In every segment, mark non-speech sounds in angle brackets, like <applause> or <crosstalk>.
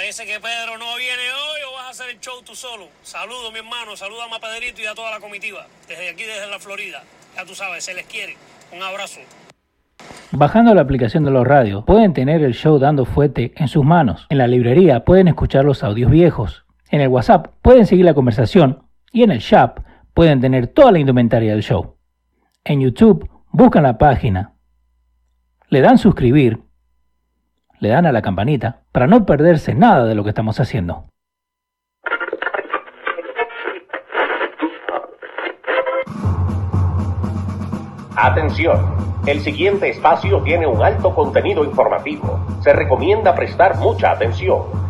Parece que Pedro no viene hoy o vas a hacer el show tú solo. Saludo, mi hermano, saluda a Pedrito y a toda la comitiva. Desde aquí, desde la Florida. Ya tú sabes, se les quiere. Un abrazo. Bajando la aplicación de los radios, pueden tener el show dando fuete en sus manos. En la librería pueden escuchar los audios viejos. En el WhatsApp pueden seguir la conversación. Y en el shop pueden tener toda la indumentaria del show. En YouTube buscan la página, le dan suscribir, le dan a la campanita para no perderse nada de lo que estamos haciendo. Atención. El siguiente espacio tiene un alto contenido informativo. Se recomienda prestar mucha atención.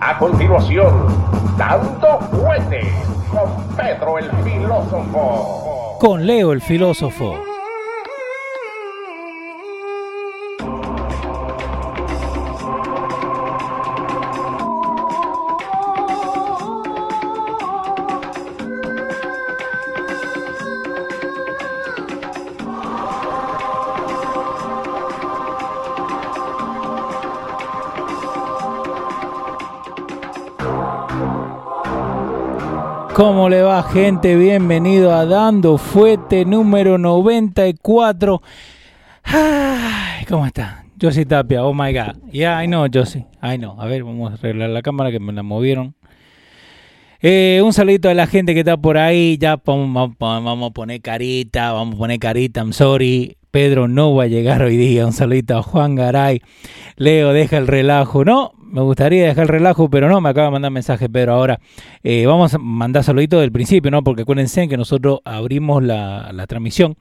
A continuación, dando fuerte con Pedro el filósofo. Con Leo el filósofo. Gente? Bienvenido a Dando Fuete número 94. Ay, ¿Cómo está? Josie Tapia, oh my god. Yeah, I know, Josie. I know. A ver, vamos a arreglar la cámara que me la movieron. Eh, un saludito a la gente que está por ahí. Ya vamos, a poner carita, vamos a poner carita, I'm sorry. Pedro no va a llegar hoy día. Un saludito a Juan Garay. Leo, deja el relajo. No, me gustaría dejar el relajo, pero no, me acaba de mandar mensaje Pedro ahora. Eh, vamos a mandar saludito del principio, ¿no? Porque acuérdense que nosotros abrimos la, transmisión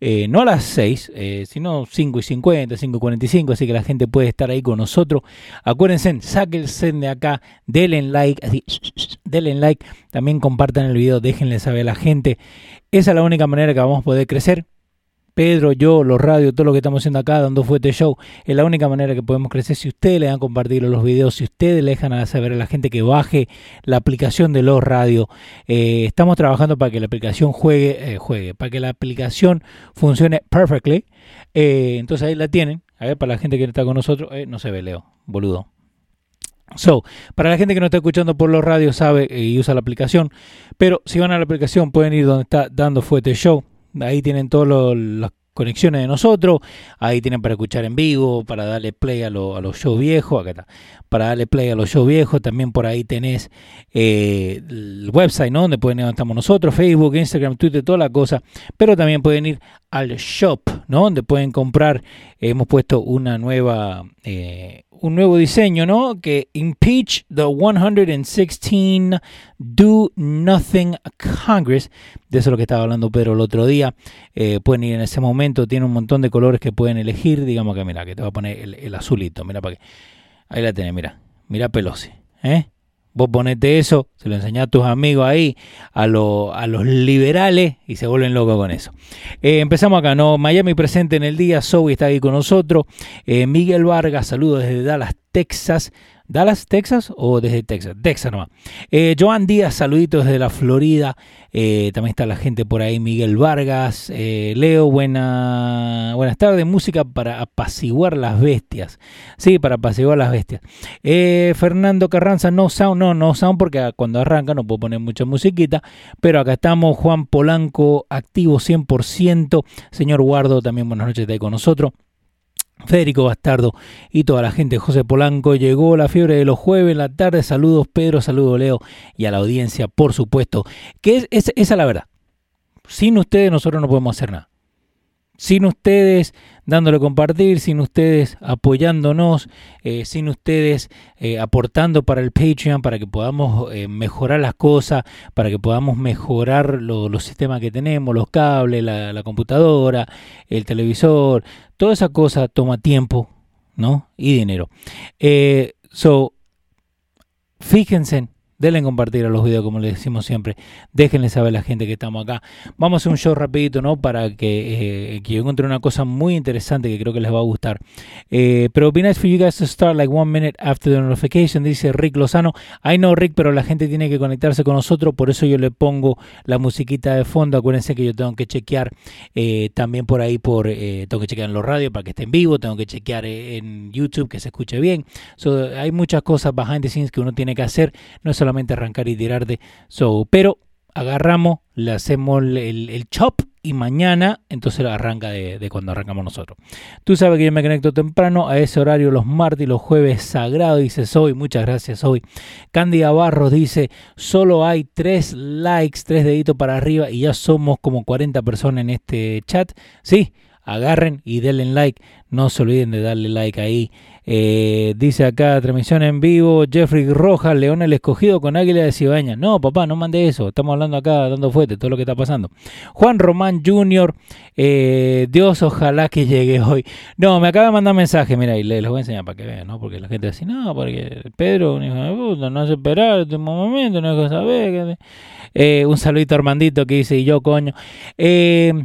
eh, no a las 6, eh, sino 5 y 50, 5 y 45, así que la gente puede estar ahí con nosotros. Acuérdense, sáquense de acá, denle like, así, denle like, también compartan el video, déjenle saber a la gente. Esa es la única manera que vamos a poder crecer Pedro, yo, los radios, todo lo que estamos haciendo acá, dando fuerte show, es la única manera que podemos crecer. Si ustedes le dan compartir los videos, si ustedes le dejan saber a la gente que baje la aplicación de los radios, eh, estamos trabajando para que la aplicación juegue, eh, juegue, para que la aplicación funcione perfectly. Eh, entonces ahí la tienen. A ver, para la gente que está con nosotros, no se ve, Leo, boludo. So, para la gente que no está escuchando por los radios sabe y usa la aplicación, pero si van a la aplicación pueden ir donde está dando fuerte show Ahí tienen todas las conexiones de nosotros. Ahí tienen para escuchar en vivo, para darle play a, los shows viejos. Acá está. Para darle play a los shows viejos. También por ahí tenés eh, el website, ¿no? Donde pueden ir estamos nosotros, Facebook, Instagram, Twitter, toda la cosa. Pero también pueden ir al shop, ¿no? Donde pueden comprar. hemos puesto una nueva. Eh, un nuevo diseño, ¿no? Que impeach the 116 Do Nothing Congress. De eso es lo que estaba hablando Pedro el otro día. Eh, pueden ir en ese momento, tiene un montón de colores que pueden elegir. Digamos que, mira, que te va a poner el, azulito. Mira para que. Ahí la tenés, mira. Mira Pelosi. ¿eh? Vos ponete eso, se lo enseñás a tus amigos ahí, a, los liberales, y se vuelven locos con eso. Eh, empezamos acá, ¿no? Miami presente en el día, Zoe está ahí con nosotros. Eh, Miguel Vargas, saludos desde Dallas, Texas. Dallas, Texas o desde Texas? Texas nomás. Eh, Joan Díaz, saluditos desde la Florida. Eh, también está la gente por ahí, Miguel Vargas. Eh, Leo, buena, buenas tardes. Música para apaciguar las bestias. Sí, para apaciguar las bestias. Fernando Carranza, no sound, no, no sound porque cuando arranca no puedo poner mucha musiquita. Pero acá estamos, Juan Polanco, activo 100%. Señor Guardo, también buenas noches, está ahí con nosotros. Federico Bastardo y toda la gente. José Polanco llegó la fiebre de los jueves en la tarde. Saludos Pedro, saludos Leo y a la audiencia, por supuesto. Que es, esa es la verdad. Sin ustedes nosotros no podemos hacer nada sin ustedes dándole compartir, sin ustedes apoyándonos, eh, sin ustedes eh, aportando para el Patreon, para que podamos eh, mejorar las cosas, para que podamos mejorar los sistemas que tenemos, los cables, la, computadora, el televisor, toda esa cosa toma tiempo, ¿no? Y dinero. so, fíjense Denle compartir a los videos, como les decimos siempre. Déjenle saber a la gente que estamos acá. Vamos a hacer un show rapidito, ¿no? Para que, eh, que yo encuentre una cosa muy interesante que creo que les va a gustar. Eh, pero be nice for you guys to start like one minute after the notification, dice Rick Lozano. I know Rick, pero la gente tiene que conectarse con nosotros, por eso yo le pongo la musiquita de fondo. Acuérdense que yo tengo que chequear eh, también por ahí, por tengo que chequear en los radios para que esté en vivo, tengo que chequear en YouTube que se escuche bien. hay muchas cosas behind the scenes que uno tiene que hacer. No es solamente arrancar y tirarte. So, pero agarramos, le hacemos el, chop y mañana entonces arranca de, cuando arrancamos nosotros. Tú sabes que yo me conecto temprano a ese horario los martes y los jueves sagrado, dice Soy, muchas gracias Soy. Cándida Barros dice, solo hay tres likes, tres deditos para arriba y ya somos como 40 personas en este chat. Sí, agarren y denle like, no se olviden de darle like ahí eh, dice acá, transmisión en vivo, Jeffrey Rojas, León el escogido con Águila de Cibaña. No, papá, no mande eso. Estamos hablando acá, dando fuerte, todo lo que está pasando. Juan Román Jr., eh, Dios, ojalá que llegue hoy. No, me acaba de mandar mensaje, mira, y les, voy a enseñar para que vean, ¿no? Porque la gente dice, no, porque Pedro, un hijo de puta, no hace esperar este momento, no es saber. Eh, un saludito a Armandito que dice, y yo, coño. 6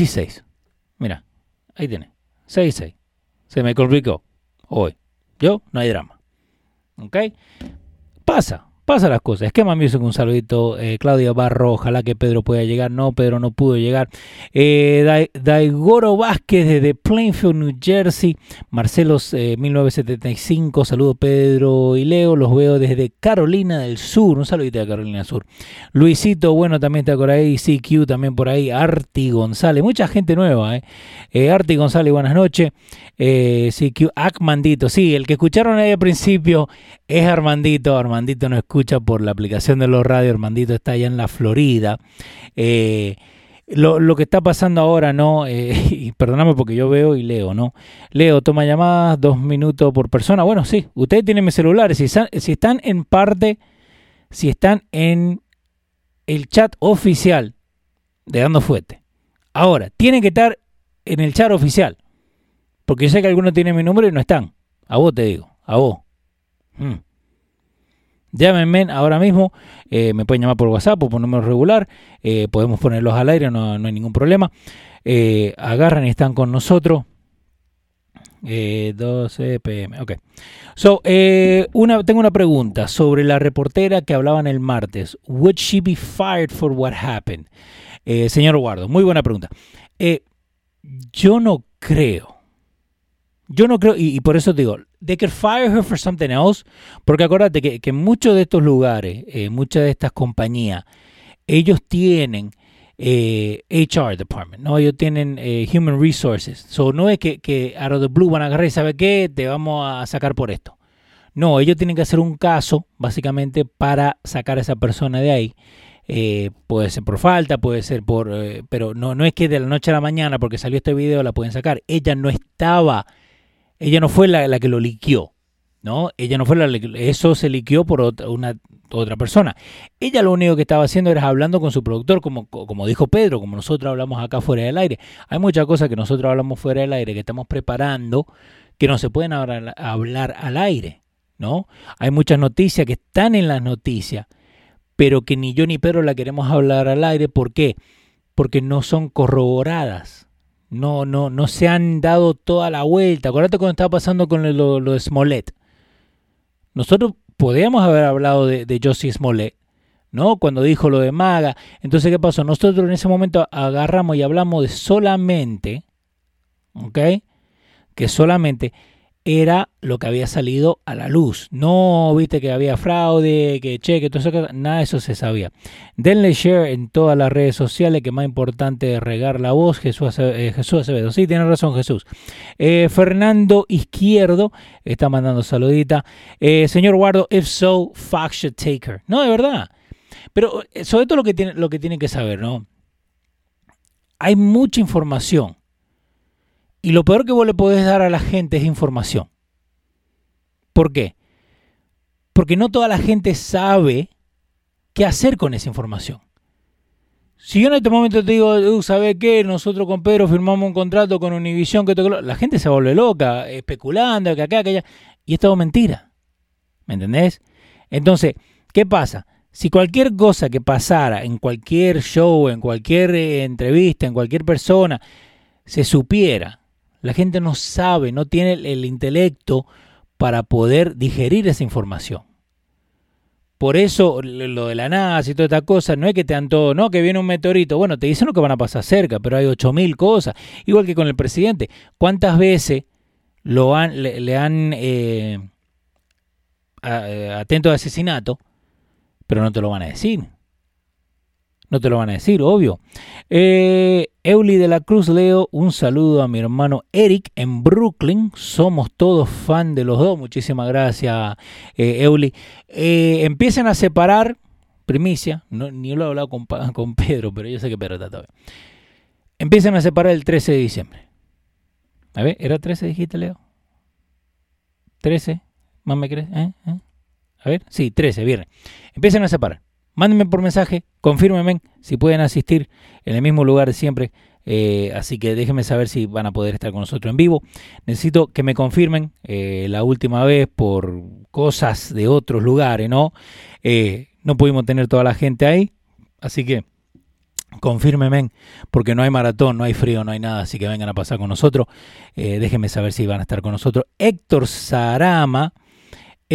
y 6. Mira, ahí tiene. 6 y 6. Se me complicó hoy. Yo, no hay drama. ¿Ok? Pasa, pasa las cosas. Esquema Music, un saludito. Eh, Claudia Barro, ojalá que Pedro pueda llegar. No, Pedro no pudo llegar. Eh, Daigoro Vázquez desde Plainfield, New Jersey. Marcelos 1975. Eh, Saludo Pedro y Leo. Los veo desde Carolina del Sur. Un saludito de Carolina del Sur. Luisito, bueno, también está por ahí. CQ también por ahí. Arti González. Mucha gente nueva, ¿eh? eh Arti González, buenas noches. CQ, Acmandito. Sí, el que escucharon ahí al principio es Armandito. Armandito no escucha por la aplicación de los radios. Armandito está allá en la Florida. Eh, lo, que está pasando ahora, ¿no? Eh, <laughs> y perdóname porque yo veo y leo, ¿no? Leo, toma llamadas, dos minutos por persona. Bueno, sí, ustedes tienen mis celulares. Si, si están en parte, si están en el chat oficial de Dando Fuete. Ahora, tienen que estar en el chat oficial. Porque yo sé que algunos tienen mi número y no están. A vos te digo, a vos. Hmm. Llámenme ahora mismo, eh, me pueden llamar por WhatsApp o por número regular, eh, podemos ponerlos al aire, no, hay ningún problema. Eh, agarran y están con nosotros. 12 pm, ok. So, una, tengo una pregunta sobre la reportera que hablaban el martes. Would she be fired for what happened? señor Guardo, muy buena pregunta. yo no creo. Yo no creo, y, por eso digo, they could fire her for something else. Porque acuérdate que, que muchos de estos lugares, eh, muchas de estas compañías, ellos tienen eh, HR department, ¿no? Ellos tienen eh, human resources. So no es que, que out of the blue van a agarrar y sabe qué, te vamos a sacar por esto. No, ellos tienen que hacer un caso, básicamente, para sacar a esa persona de ahí. puede ser por falta, puede ser por... pero no, no es que de la noche a la mañana, porque salió este video, la pueden sacar. Ella no estaba ella no fue la, que lo liquió, ¿no? Ella no fue la eso se liquió por otra, una, otra persona. Ella lo único que estaba haciendo era hablando con su productor, como, como dijo Pedro, como nosotros hablamos acá fuera del aire. Hay muchas cosas que nosotros hablamos fuera del aire, que estamos preparando, que no se pueden hablar, hablar al aire, ¿no? Hay muchas noticias que están en las noticias, pero que ni yo ni Pedro la queremos hablar al aire. ¿Por qué? Porque no son corroboradas no, no, no se han dado toda la vuelta. Acuérdate cuando estaba pasando con lo, de Smollett. Nosotros podíamos haber hablado de, de Josie Smollett, ¿no? Cuando dijo lo de Maga. Entonces, ¿qué pasó? Nosotros en ese momento agarramos y hablamos de solamente, ¿ok? Que solamente era lo que había salido a la luz. No viste que había fraude, que cheque, todo eso, nada de eso se sabía. Denle share en todas las redes sociales, que más importante es regar la voz. Jesús, eh, Jesús Acevedo, sí, tiene razón Jesús. Eh, Fernando Izquierdo está mandando saludita. Eh, señor Guardo, if so, Fox should take her. No, de verdad. Pero sobre todo lo que, tiene, lo que tienen que saber, ¿no? Hay mucha información y lo peor que vos le podés dar a la gente es información. ¿Por qué? Porque no toda la gente sabe qué hacer con esa información. Si yo en este momento te digo, uh, ¿sabe qué? Nosotros con Pedro firmamos un contrato con Univision, que la gente se vuelve loca, especulando, que acá, que allá. Y es todo mentira. ¿Me entendés? Entonces, ¿qué pasa? Si cualquier cosa que pasara en cualquier show, en cualquier eh, entrevista, en cualquier persona, se supiera, la gente no sabe, no tiene el, el intelecto para poder digerir esa información. Por eso lo de la NASA y toda esta cosa, no es que te dan todo, no, que viene un meteorito. Bueno, te dicen lo que van a pasar cerca, pero hay 8.000 cosas. Igual que con el presidente. ¿Cuántas veces lo han, le, le han eh, eh, atento de asesinato, pero no te lo van a decir? No te lo van a decir, obvio. Eh, Euli de la Cruz Leo, un saludo a mi hermano Eric en Brooklyn. Somos todos fan de los dos. Muchísimas gracias, eh, Euli. Eh, empiecen a separar, primicia, no, ni lo he hablado con, Pedro, pero yo sé que Pedro está bien. Empiecen a separar el 13 de diciembre. A ver, ¿era 13 dijiste, Leo? 13, más me crees, ¿Eh? ¿Eh? A ver, sí, 13, viernes. Empiecen a separar. Mándenme por mensaje, confírmenme si pueden asistir en el mismo lugar siempre. Eh, así que déjenme saber si van a poder estar con nosotros en vivo. Necesito que me confirmen eh, la última vez por cosas de otros lugares, ¿no? Eh, no pudimos tener toda la gente ahí, así que confírmenme porque no hay maratón, no hay frío, no hay nada, así que vengan a pasar con nosotros. Déjenme saber si van a estar con nosotros. Héctor Sarama.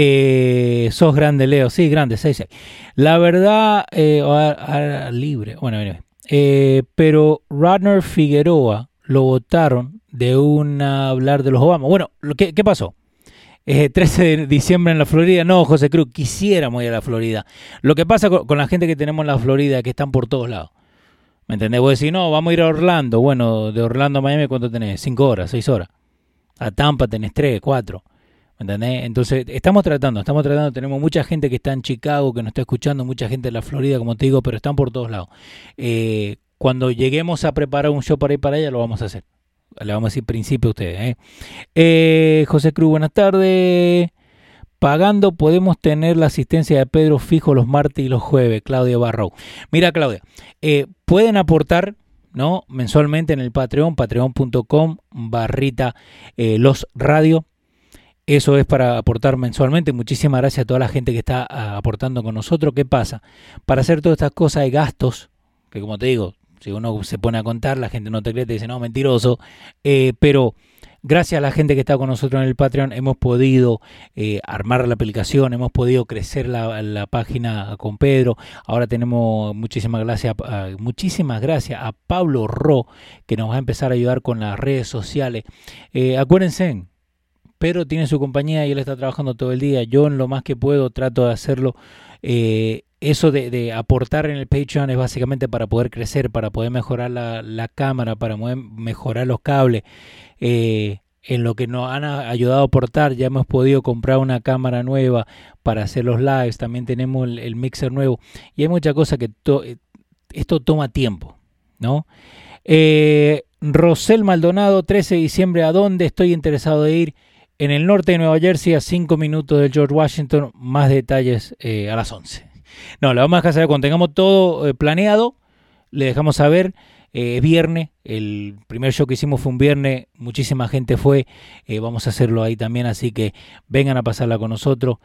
Eh, sos grande, Leo. Sí, grande, 6-6. La verdad, eh, libre. Bueno, anyway. eh, pero Radner Figueroa lo votaron de un hablar de los Obama. Bueno, ¿qué, pasó? Eh, <laughs> 13 de diciembre en la Florida. No, José Cruz, quisiéramos ir a la Florida. Lo que pasa con, la gente que tenemos en la Florida, que están por todos lados. ¿Me entendés? Vos decís, no, vamos a ir a Orlando. Bueno, de Orlando a Miami, ¿cuánto tenés? 5 horas, 6 horas. A Tampa tenés 3, 4 entendés? Entonces, estamos tratando, estamos tratando. Tenemos mucha gente que está en Chicago, que nos está escuchando, mucha gente en la Florida, como te digo, pero están por todos lados. Eh, cuando lleguemos a preparar un show para ir para allá, lo vamos a hacer. Le vamos a decir principio a ustedes. ¿eh? Eh, José Cruz, buenas tardes. Pagando podemos tener la asistencia de Pedro fijo los martes y los jueves, Claudia Barrow. Mira, Claudia, pueden aportar ¿no? mensualmente en el Patreon, patreon.com barrita los radio. Eso es para aportar mensualmente. Muchísimas gracias a toda la gente que está ah, aportando con nosotros. ¿Qué pasa? Para hacer todas estas cosas hay gastos, que como te digo, si uno se pone a contar, la gente no te cree, te dice, no, mentiroso. Eh, pero gracias a la gente que está con nosotros en el Patreon hemos podido eh, armar la aplicación, hemos podido crecer la, la página con Pedro. Ahora tenemos muchísimas gracias, a, muchísimas gracias a Pablo Ro, que nos va a empezar a ayudar con las redes sociales. Eh, acuérdense, Pedro tiene su compañía y él está trabajando todo el día. Yo en lo más que puedo trato de hacerlo. Eh, eso de, aportar en el Patreon es básicamente para poder crecer, para poder mejorar la, cámara, para poder mejorar los cables. Eh, en lo que nos han ayudado a aportar, ya hemos podido comprar una cámara nueva para hacer los lives, también tenemos el, mixer nuevo y hay muchas cosas que to esto toma tiempo, ¿no? Eh, Rosel Maldonado, 13 de diciembre, ¿a dónde estoy interesado de ir? En el norte de Nueva Jersey, a 5 minutos del George Washington, más detalles eh, a las 11. No, le vamos a dejar saber cuando tengamos todo eh, planeado, le dejamos saber. Eh, es viernes, el primer show que hicimos fue un viernes, muchísima gente fue, vamos a hacerlo ahí también, así que vengan a pasarla con nosotros,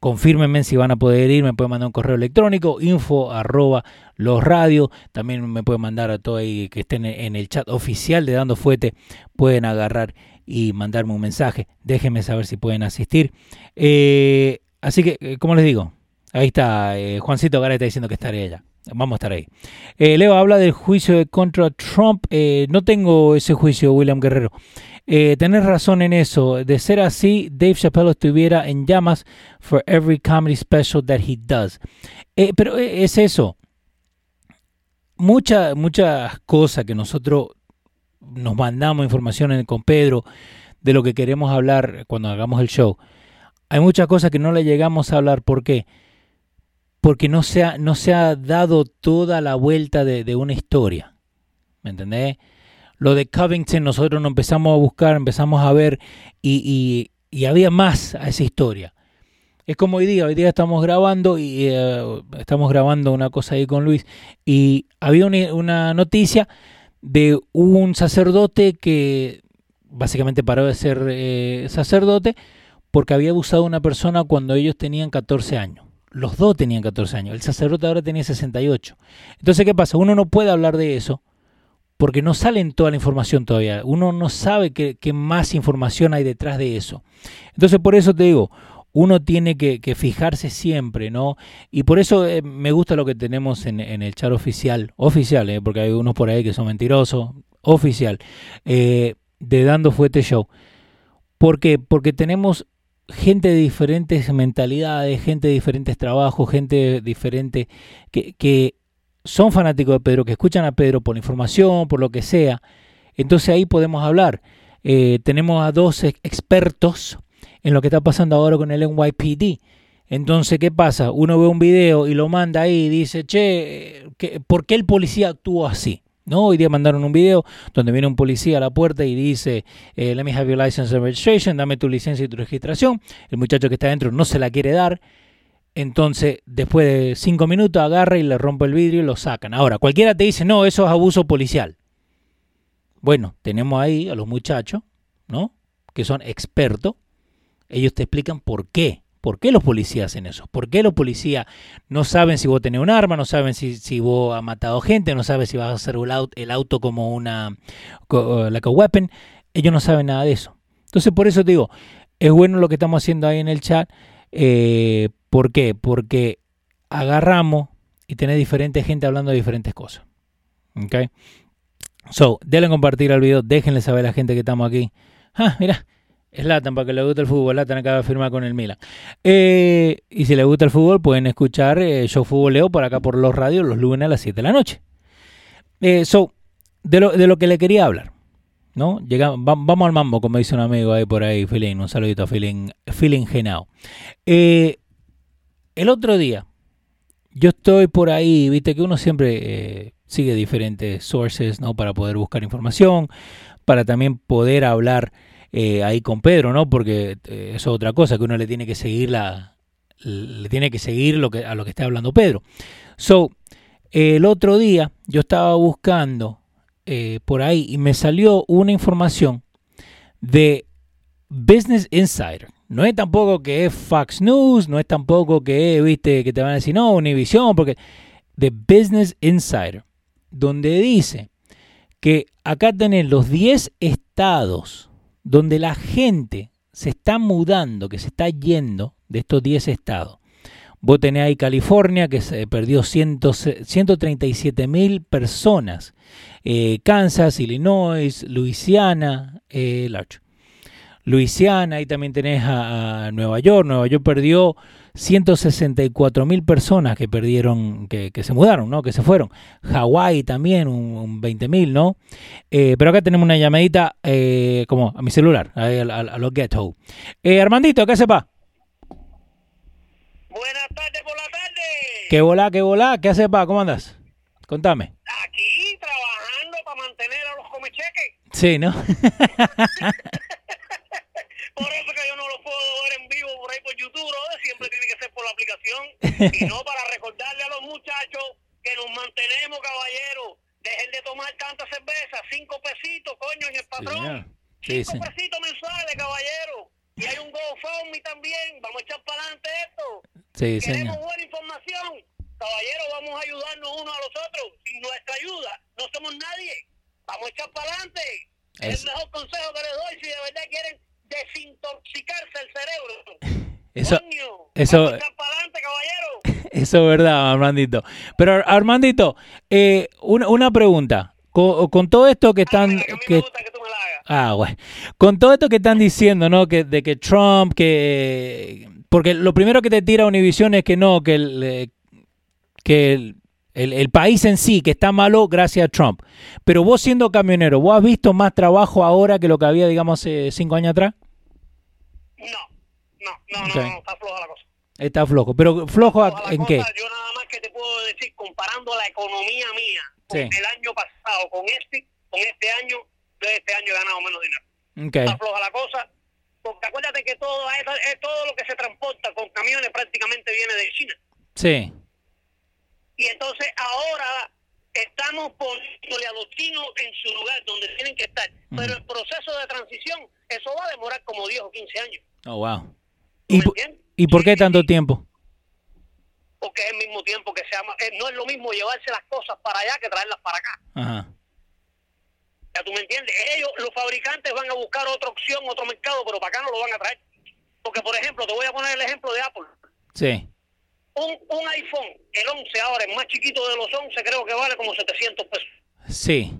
confírmenme si van a poder ir, me pueden mandar un correo electrónico, info arroba los radios, también me pueden mandar a todos ahí que estén en el chat oficial de Dando Fuete, pueden agarrar y mandarme un mensaje, déjenme saber si pueden asistir. Eh, así que, como les digo, ahí está, eh, Juancito Gara está diciendo que estaré allá. Vamos a estar ahí. Eh, Leo habla del juicio contra Trump. Eh, no tengo ese juicio, William Guerrero. Eh, tenés razón en eso. De ser así, Dave Chappelle estuviera en llamas for every comedy special that he does. Eh, pero es eso. Muchas muchas cosas que nosotros nos mandamos información con Pedro de lo que queremos hablar cuando hagamos el show. Hay muchas cosas que no le llegamos a hablar. ¿Por qué? porque no se ha, no se ha dado toda la vuelta de, de una historia. ¿Me entendés? Lo de Covington nosotros nos empezamos a buscar, empezamos a ver y, y, había más a esa historia. Es como hoy día, hoy día estamos grabando y uh, estamos grabando una cosa ahí con Luis y había una, una noticia de un sacerdote que básicamente paró de ser eh, sacerdote porque había abusado a una persona cuando ellos tenían 14 años. Los dos tenían 14 años. El sacerdote ahora tenía 68. Entonces, ¿qué pasa? Uno no puede hablar de eso porque no sale en toda la información todavía. Uno no sabe qué más información hay detrás de eso. Entonces, por eso te digo, uno tiene que, fijarse siempre, ¿no? Y por eso eh, me gusta lo que tenemos en, el chat oficial, oficial, ¿eh? porque hay unos por ahí que son mentirosos, oficial, eh, de Dando Fuete Show. ¿Por qué? Porque tenemos gente de diferentes mentalidades, gente de diferentes trabajos, gente diferente que, que son fanáticos de Pedro, que escuchan a Pedro por información, por lo que sea. Entonces ahí podemos hablar. Eh, tenemos a dos expertos en lo que está pasando ahora con el NYPD. Entonces, ¿qué pasa? Uno ve un video y lo manda ahí y dice, che, ¿por qué el policía actuó así? ¿No? Hoy día mandaron un video donde viene un policía a la puerta y dice, eh, let me have your license and registration, dame tu licencia y tu registración. El muchacho que está adentro no se la quiere dar. Entonces, después de cinco minutos, agarra y le rompe el vidrio y lo sacan. Ahora, cualquiera te dice, no, eso es abuso policial. Bueno, tenemos ahí a los muchachos, ¿no? Que son expertos ellos te explican por qué. ¿Por qué los policías hacen eso? ¿Por qué los policías no saben si vos tenés un arma, no saben si, si vos has matado gente, no saben si vas a hacer el auto como una like a weapon? Ellos no saben nada de eso. Entonces, por eso te digo, es bueno lo que estamos haciendo ahí en el chat. Eh, ¿Por qué? Porque agarramos y tenés diferente gente hablando de diferentes cosas. ¿Ok? So, denle compartir al video, déjenle saber a la gente que estamos aquí. Ah, mira, Latan, para que le guste el fútbol, Latan acaba de firmar con el Milan. Eh, y si les gusta el fútbol, pueden escuchar eh, Show Futboleo por acá por los radios los lunes a las 7 de la noche. Eh, so, de lo, de lo que le quería hablar, ¿no? Llegamos, vamos al mambo, como dice un amigo ahí por ahí, Feeling. Un saludito a Feeling, feeling Genao. Eh, el otro día, yo estoy por ahí, viste que uno siempre sigue diferentes sources, ¿no? Para poder buscar información, para también poder hablar eh, ahí con Pedro, ¿no? Porque eh, eso es otra cosa, que uno le tiene que seguir la, le tiene que seguir lo que, a lo que está hablando Pedro. So, el otro día yo estaba buscando eh, por ahí y me salió una información de Business Insider. No es tampoco que es Fox News, no es tampoco que, viste, que te van a decir, no, Univision, porque de Business Insider, donde dice que acá tenés los 10 estados donde la gente se está mudando, que se está yendo de estos 10 estados. Vos tenés ahí California, que se perdió 137 mil personas. Eh, Kansas, Illinois, Luisiana, eh, Luisiana, ahí también tenés a, a Nueva York. Nueva York perdió 164 mil personas que perdieron, que, que, se mudaron, ¿no? Que se fueron. Hawái también, un, un 20 mil, ¿no? Eh, pero acá tenemos una llamadita eh, como a mi celular, a, a, a los Ghetto. Eh, Armandito, ¿qué sepa? Buenas tardes por la tarde. ¿Qué volá, qué volá? ¿Qué hace, pa? ¿Cómo andas? Contame. Aquí trabajando para mantener a los comecheques. Sí, ¿no? <laughs> por eso que yo no lo puedo ver en vivo por ahí por YouTube, siempre tiene que ser por la aplicación <laughs> y no para recordarle a los muchachos que nos mantenemos, caballeros. Dejen de tomar tanta cerveza, cinco pesitos, coño, en el patrón. Sí, cinco sí. pesitos mensuales, caballero. Y hay un GoFundMe también. Vamos a echar para adelante esto. Sí, Queremos señor. buena información. Caballero, vamos a ayudarnos unos a los otros. Sin nuestra ayuda, no somos nadie. Vamos a echar para adelante. Es- el mejor consejo que les doy si de verdad quieren desintoxicarse el cerebro. <laughs> Eso, Coño, eso- caballero. <laughs> eso es verdad, Armandito. Pero Ar- Armandito, eh, una, una pregunta. Con, con todo esto que están... Que que-. Ah, bueno. Con todo esto que están diciendo, ¿no? Que, de que Trump, que... Porque lo primero que te tira Univision es que no, que el, eh, que el, el- el país en sí, que está malo gracias a Trump. Pero vos siendo camionero, ¿vos has visto más trabajo ahora que lo que había, digamos, hace cinco años atrás? No, no, no, no, no, está floja la cosa. Está flojo. ¿Pero flojo en cosa, qué? Yo nada más que te puedo decir, comparando la economía mía con Sí. el año pasado, con este, con este año, yo este año he ganado menos dinero. Está floja la cosa. Porque acuérdate que todo, es todo lo que se transporta con camiones prácticamente viene de China. Sí. Y entonces ahora estamos poniéndole a los chinos en su lugar donde tienen que estar. Pero el proceso de transición, eso va a demorar como 10 o 15 años. Oh, wow. ¿Y, por qué tanto tiempo? Porque es el mismo tiempo que se llama, eh, no es lo mismo llevarse las cosas para allá que traerlas para acá. Ajá. Ya tú me entiendes. Ellos, los fabricantes, van a buscar otra opción, otro mercado, pero para acá no lo van a traer. Porque, por ejemplo, te voy a poner el ejemplo de Apple. Sí. Un, un iPhone, el 11 ahora, el más chiquito de los 11, creo que vale como 700 pesos. Sí.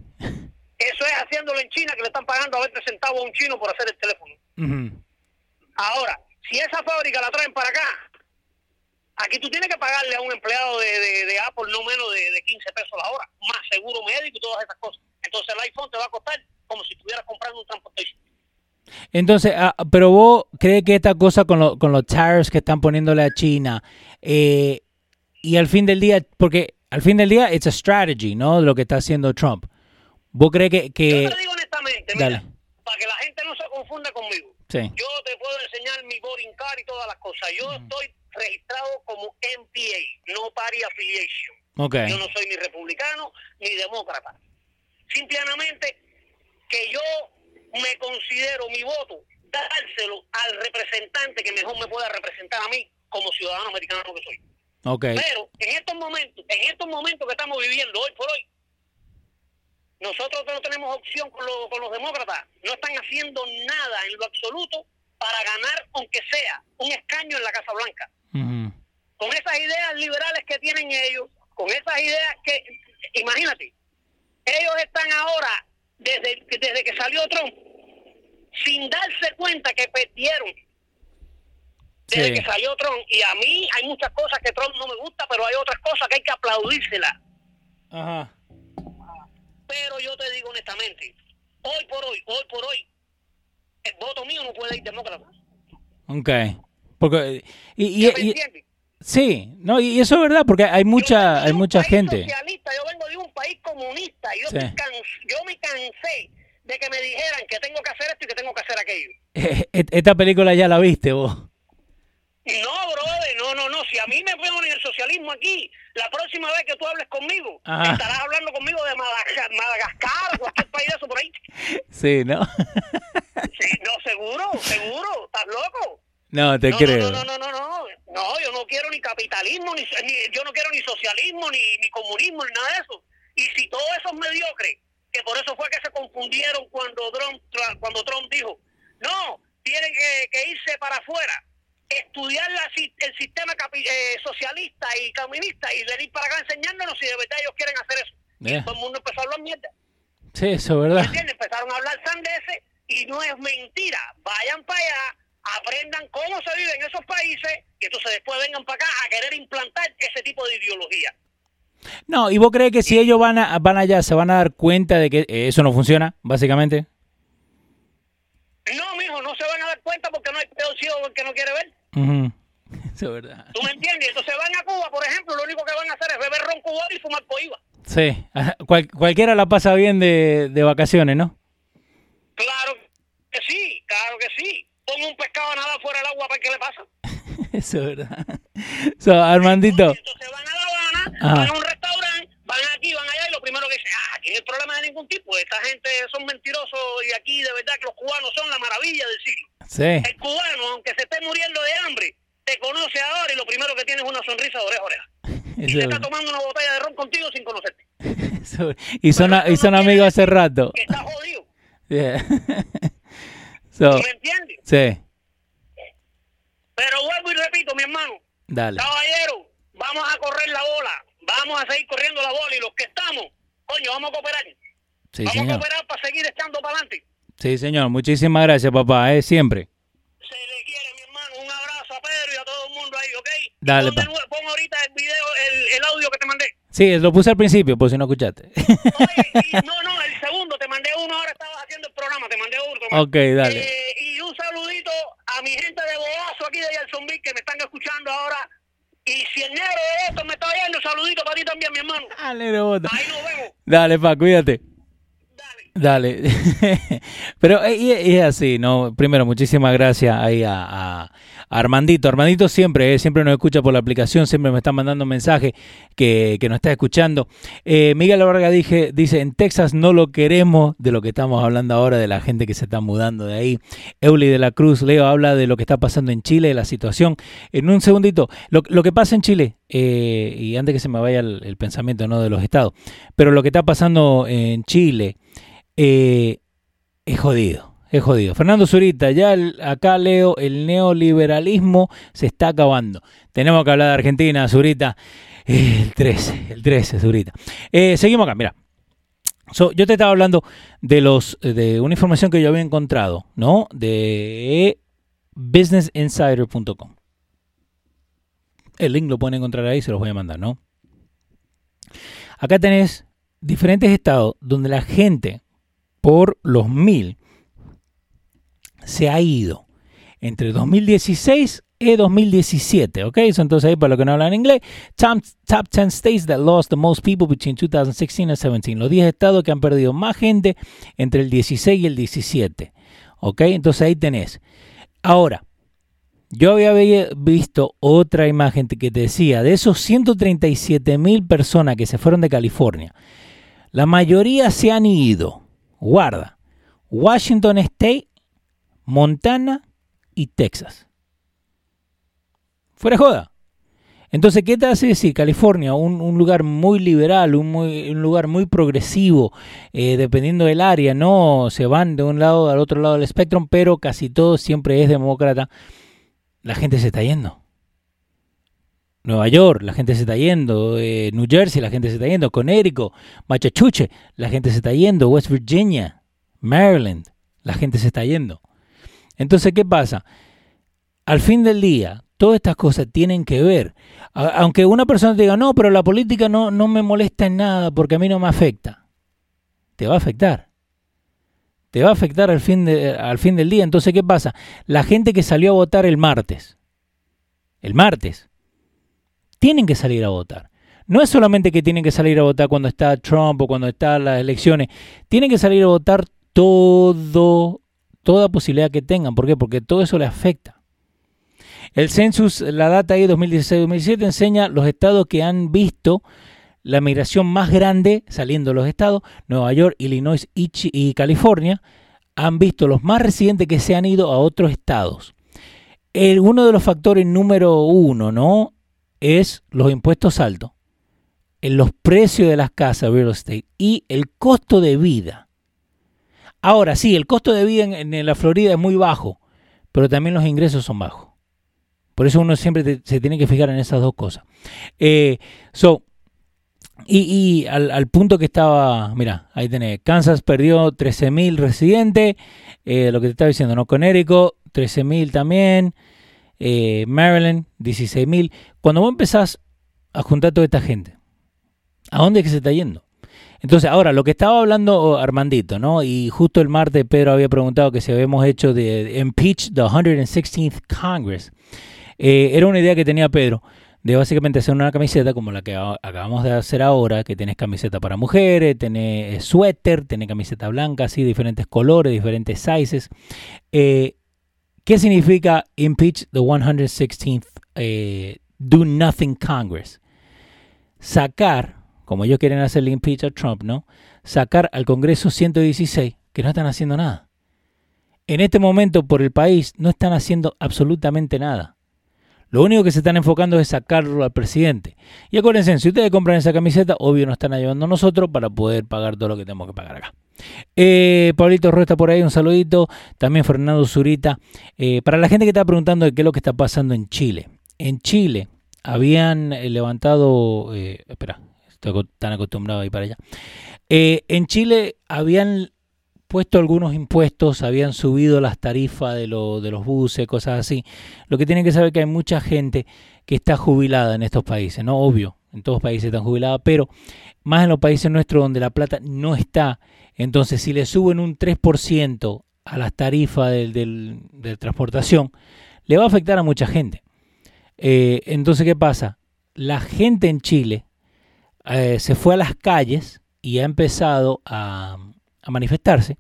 Eso es haciéndolo en China, que le están pagando a 20 centavos a un chino por hacer el teléfono. Ahora, si esa fábrica la traen para acá, aquí tú tienes que pagarle a un empleado de, de- de Apple no menos de, de 15 pesos la hora, más seguro médico y todas esas cosas. Entonces el iPhone te va a costar como si estuvieras comprando un transportation. Entonces, ah, pero vos crees que esta cosa con, lo- con los tariffs que están poniéndole a China, eh, y al fin del día, porque al fin del día, it's a strategy, ¿no? Lo que está haciendo Trump. ¿Vos crees que... que- Yo te digo honestamente, mira, Dale. para que la gente no se confunda conmigo. Sí. Yo te puedo enseñar mi boarding card y todas las cosas. Yo estoy registrado como MPA, no Party Affiliation. Ok. Yo no soy ni republicano ni demócrata. Simplemente que yo me considero mi voto dárselo al representante que mejor me pueda representar a mí como ciudadano americano que soy. Ok. Pero en estos momentos, en estos momentos que estamos viviendo hoy por hoy, nosotros no tenemos opción con, los- con los demócratas. No están haciendo nada en lo absoluto para ganar, aunque sea un escaño en la Casa Blanca con esas ideas liberales que tienen ellos, con esas ideas que, imagínate, ellos están ahora, desde, desde que salió Trump, sin darse cuenta que perdieron. Desde Sí. que salió Trump. Y a mí hay muchas cosas que Trump no me gusta, pero hay otras cosas que hay que aplaudírselas. Ajá. Pero yo te digo honestamente, hoy por hoy, hoy por hoy, el voto mío no puede ir demócrata. Ok. Porque... Y. sí, no, y eso es verdad, porque hay mucha, hay mucha gente. socialista, yo vengo de un país comunista. Yo, Sí. estoy cans- yo me cansé de que me dijeran que tengo que hacer esto y que tengo que hacer aquello. <laughs> Esta película ya la viste vos. No, brother, no, no, no. Si a mí me ponen el socialismo aquí, la próxima vez que tú hables conmigo, Ajá. estarás hablando conmigo de Madagascar, Madagascar o cualquier país de eso por ahí. <laughs> Sí, ¿no? <laughs> Sí, no, seguro, seguro. ¿Estás loco? No, te no, creo. No, no, no, no, no. No, yo no quiero ni capitalismo, ni, ni- yo no quiero ni socialismo, ni, ni comunismo, ni nada de eso. Y si todo eso es mediocre, que por eso fue que se confundieron cuando Trump, cuando Trump dijo, no, tienen que, que irse para afuera, estudiar la el sistema capi- eh, socialista y comunista y venir para acá enseñándonos si de verdad ellos quieren hacer eso. Yeah. Y todo el mundo empezó a hablar mierda. Sí, eso es ¿Me verdad. Empezaron a hablar sandeces y no es mentira. Vayan para allá, aprendan cómo se vive en esos países y entonces después vengan para acá a querer implantar ese tipo de ideología. No, ¿y vos crees que si ellos van, a, van allá se van a dar cuenta de que eh, eso no funciona, básicamente? No, mijo, no se van a dar cuenta porque no hay peor ciego que no quiere ver. Ujú. <laughs> Eso es verdad. ¿Tú me entiendes? Entonces van a Cuba, por ejemplo, lo único que van a hacer es beber ron cubano y fumar coiba. Sí, ajá, cual- cualquiera la pasa bien de, de vacaciones, ¿no? Claro que sí, claro que sí. Pongo un pescado a nadar fuera del agua para qué le pasa. <laughs> Eso es verdad. <laughs> So, Armandito, Entonces van a La Habana, Ajá. van a un restaurante, van aquí, van allá y lo primero que dicen, ah, aquí no hay problema de ningún tipo, esta gente son mentirosos y aquí de verdad que los cubanos son la maravilla del siglo. sí, El cubano, aunque se esté muriendo de hambre, te conoce ahora y lo primero que tiene es una sonrisa de oreja a oreja. <laughs> Y eso es está tomando una botella de ron contigo sin conocerte. Eso- y son, y son amigos hace rato. Que está jodido. Yeah. So, ¿Me entiendes? sí, Pero vuelvo y repito, mi hermano, dale. caballero, vamos a correr la bola, vamos a seguir corriendo la bola y los que estamos, coño, vamos a cooperar. Sí, vamos a señor. cooperar para seguir echando para adelante. Sí, señor. Muchísimas gracias, papá, eh, siempre. Se le quiere, mi hermano. Un abrazo a Pedro y a todo el mundo ahí, ¿ok? Dale, pon, de pa. nuevo- pon ahorita el video, el, el audio que te mandé. Sí, lo puse al principio, por si no escuchaste. <laughs> Oye, y, no, no, el segundo, te mandé uno, ahora estabas haciendo el programa, te mandé man. ok, dale. Eh, y un saludito a mi gente de Boazo aquí de Jacksonville que me están escuchando ahora. Y si el negro de esto me está oyendo, un saludito para ti también, mi hermano. Dale, rebota. Ahí nos vemos. Dale, pa, cuídate. Dale. Dale. <laughs> Pero eh, es así, ¿no? Primero, muchísimas gracias ahí a, a, Armandito. Armandito siempre, eh, siempre nos escucha por la aplicación, siempre me está mandando mensajes que, que nos está escuchando. Eh, Miguel Vargas dije, dice, en Texas no lo queremos, de lo que estamos hablando ahora, de la gente que se está mudando de ahí. Euli de la Cruz, Leo, habla de lo que está pasando en Chile, de la situación. En un segundito, lo, lo que pasa en Chile, eh, y antes que se me vaya el, el, pensamiento ¿no? de los estados, pero lo que está pasando en Chile es jodido es jodido. Fernando Zurita, ya acá leo, el neoliberalismo se está acabando. Tenemos que hablar de Argentina, Zurita. El 13, el 13, Zurita. Eh, seguimos acá, mira. yo te estaba hablando de los de una información que yo había encontrado, ¿no? De businessinsider.com. El link lo pueden encontrar ahí, se los voy a mandar, ¿no? Acá tenés diferentes estados donde la gente por los mil se ha ido entre 2016 y 2017, ¿ok? Entonces ahí para los que no hablan inglés, top, top 10 states that lost the most people between 2016 and 17. Los 10 estados que han perdido más gente entre el 16 y el 17, ¿ok? Entonces ahí tenés. Ahora, yo había visto otra imagen que te decía, de esos 137 mil personas que se fueron de California, la mayoría se han ido, guarda, Washington State, Montana y Texas. Fuera joda. Entonces, ¿qué te hace decir California? Un, lugar muy liberal, un, un lugar muy progresivo, eh, dependiendo del área, no se van de un lado al otro lado del espectro, pero casi todo siempre es demócrata. La gente se está yendo. Nueva York, la gente se está yendo. Eh, New Jersey, la gente se está yendo. Connecticut, Machachuche, la gente se está yendo. West Virginia, Maryland, la gente se está yendo. Entonces, ¿qué pasa? Al fin del día, todas estas cosas tienen que ver. Aunque una persona te diga, no, pero la política no, no me molesta en nada porque a mí no me afecta. Te va a afectar. Te va a afectar al fin, de, al fin del día. Entonces, ¿qué pasa? La gente que salió a votar el martes, el martes, tienen que salir a votar. No es solamente que tienen que salir a votar cuando está Trump o cuando están las elecciones, tienen que salir a votar todo toda posibilidad que tengan. ¿Por qué? Porque todo eso le afecta. El census, la data ahí 2016-2017 enseña los estados que han visto la migración más grande saliendo de los estados, Nueva York, Illinois y, California, han visto los más residentes que se han ido a otros estados. Uno de los factores número uno, ¿no? Es los impuestos altos, los precios de las casas real estate y el costo de vida. Ahora sí, el costo de vida en, la Florida es muy bajo, pero también los ingresos son bajos. Por eso uno siempre se tiene que fijar en esas dos cosas. Eh, so, y, al, punto que estaba, mira, ahí tenés, Kansas perdió 13.000 residentes, eh, lo que te estaba diciendo, ¿no? Connecticut, 13.000 también, eh, Maryland, 16.000. Cuando vos empezás a juntar toda esta gente, ¿a dónde es que se está yendo? Entonces, ahora, lo que estaba hablando Armandito, ¿no? Y justo el martes Pedro había preguntado que si habíamos hecho de impeach the 116th Congress. Eh, era una idea que tenía Pedro de básicamente hacer una camiseta como la que acabamos de hacer ahora, que tenés camiseta para mujeres, tenés eh, suéter, tenés camiseta blanca, así, diferentes colores, diferentes sizes. Eh, ¿Qué significa impeach the 116th Do Nothing Congress? Sacar como ellos quieren hacer el impeach a Trump, ¿no? Sacar al Congreso 116, que no están haciendo nada. En este momento, por el país, no están haciendo absolutamente nada. Lo único que se están enfocando es sacarlo al presidente. Y acuérdense, si ustedes compran esa camiseta, obvio nos están ayudando a nosotros para poder pagar todo lo que tenemos que pagar acá. Eh, Pablito Rueda está por ahí, un saludito. También Fernando Zurita. Eh, para la gente que está preguntando de qué es lo que está pasando en Chile. En Chile habían eh, levantado, eh, espera, Estoy tan acostumbrado a ir para allá. Eh, en Chile habían puesto algunos impuestos, habían subido las tarifas de, de los buses, cosas así. Lo que tienen que saber es que hay mucha gente que está jubilada en estos países, ¿no? Obvio, en todos los países están jubiladas, pero más en los países nuestros donde la plata no está. Entonces, si le suben un 3% a las tarifas de transportación, le va a afectar a mucha gente. Eh, entonces, ¿qué pasa? La gente en Chile eh, se fue a las calles y ha empezado a, manifestarse.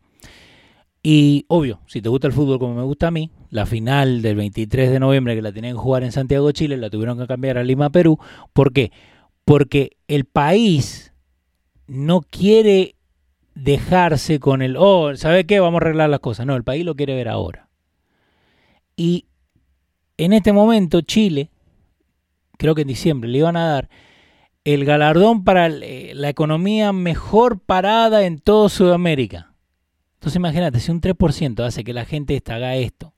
Y obvio, si te gusta el fútbol como me gusta a mí, la final del 23 de noviembre que la tenían que jugar en Santiago, Chile, la tuvieron que cambiar a Lima, Perú. ¿Por qué? Porque el país no quiere dejarse con el, oh, ¿sabe qué? Vamos a arreglar las cosas. No, el país lo quiere ver ahora. Y en este momento Chile, creo que en diciembre, le iban a dar el galardón para eh, la economía mejor parada en toda Sudamérica. Entonces imagínate, si un 3% hace que la gente haga esto,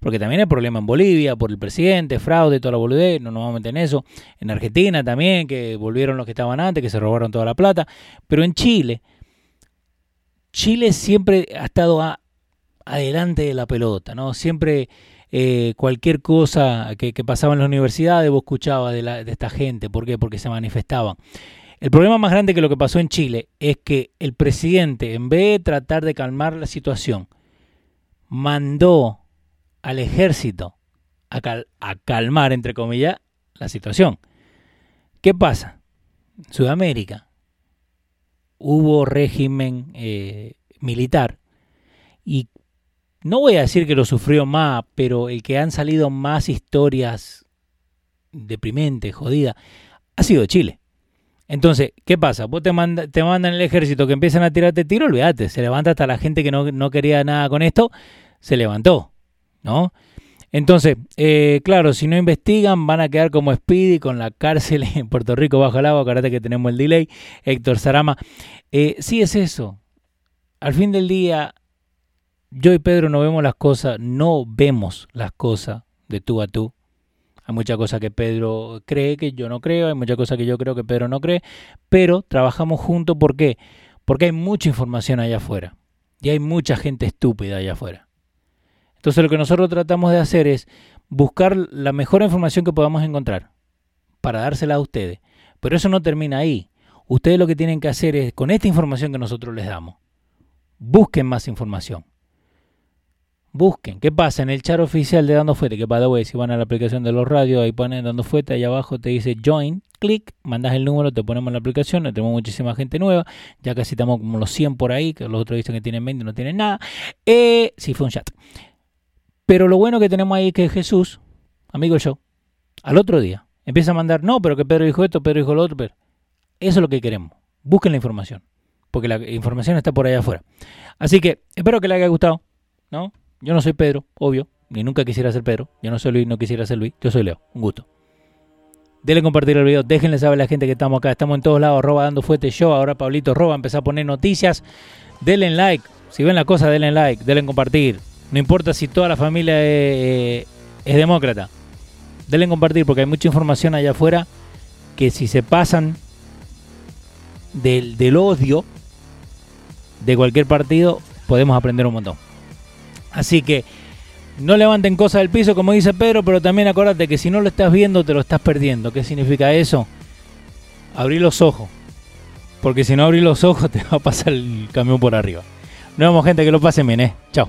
porque también hay problema en Bolivia por el presidente, fraude, toda la boludez, no nos vamos a meter en eso. En Argentina también, que volvieron los que estaban antes, que se robaron toda la plata. Pero en Chile, Chile siempre ha estado adelante de la pelota, ¿no? Siempre eh, cualquier cosa que, pasaba en la universidades vos escuchabas de, de esta gente. ¿Por qué? Porque se manifestaban. El problema más grande que lo que pasó en Chile es que el presidente, en vez de tratar de calmar la situación, mandó al ejército a, calmar, entre comillas, la situación. ¿Qué pasa? En Sudamérica hubo régimen eh, militar y no voy a decir que lo sufrió más, pero el que han salido más historias deprimentes, jodidas, ha sido Chile. Entonces, ¿qué pasa? Vos te, te mandan el ejército que empiezan a tirarte tiro, olvídate, se levanta hasta la gente que no, no quería nada con esto, se levantó. ¿no? Entonces, eh, claro, si no investigan van a quedar como Speedy con la cárcel <laughs> en Puerto Rico bajo el agua, acuérdate que tenemos el delay, Héctor Sarama. Eh, sí es eso. Al fin del día, yo y Pedro no vemos las cosas, no vemos las cosas de tú a tú. Hay muchas cosas que Pedro cree que yo no creo, hay muchas cosas que yo creo que Pedro no cree, pero trabajamos juntos, ¿por qué? Porque hay mucha información allá afuera y hay mucha gente estúpida allá afuera. Entonces lo que nosotros tratamos de hacer es buscar la mejor información que podamos encontrar para dársela a ustedes. Pero eso no termina ahí. Ustedes lo que tienen que hacer es, con esta información que nosotros les damos, busquen más información. Busquen. ¿Qué pasa? En el chat oficial de Dando Fuete, que para way, si van a la aplicación de los radios, ahí ponen Dando Fuete, ahí abajo te dice Join, clic, mandas el número, te ponemos en la aplicación, tenemos muchísima gente nueva, ya casi estamos como los 100 por ahí, que los otros dicen que tienen 20, no tienen nada. Eh, sí, fue un chat. Pero lo bueno que tenemos ahí es que Jesús, amigo yo, al otro día empieza a mandar, no, pero que Pedro dijo esto, Pedro dijo lo otro, pero eso es lo que queremos. Busquen la información, porque la información está por allá afuera. Así que espero que les haya gustado, ¿no? Yo no soy Pedro, obvio, ni nunca quisiera ser Pedro. Yo no soy Luis, no quisiera ser Luis. Yo soy Leo, un gusto. Denle compartir el video, déjenle saber a la gente que estamos acá. Estamos en todos lados, roba dando fuerte show. Ahora Pablito roba, empezó a poner noticias. Denle like. Si ven la cosa, denle like, denle compartir. No importa si toda la familia es, demócrata. Denle compartir porque hay mucha información allá afuera que si se pasan del, del odio de cualquier partido, podemos aprender un montón. Así que no levanten cosas del piso, como dice Pedro, pero también acuérdate que si no lo estás viendo, te lo estás perdiendo. ¿Qué significa eso? Abrir los ojos. Porque si no abrir los ojos, <laughs> te va a pasar el camión por arriba. Nos vemos, gente, que lo pasen bien, ¿eh? Chao.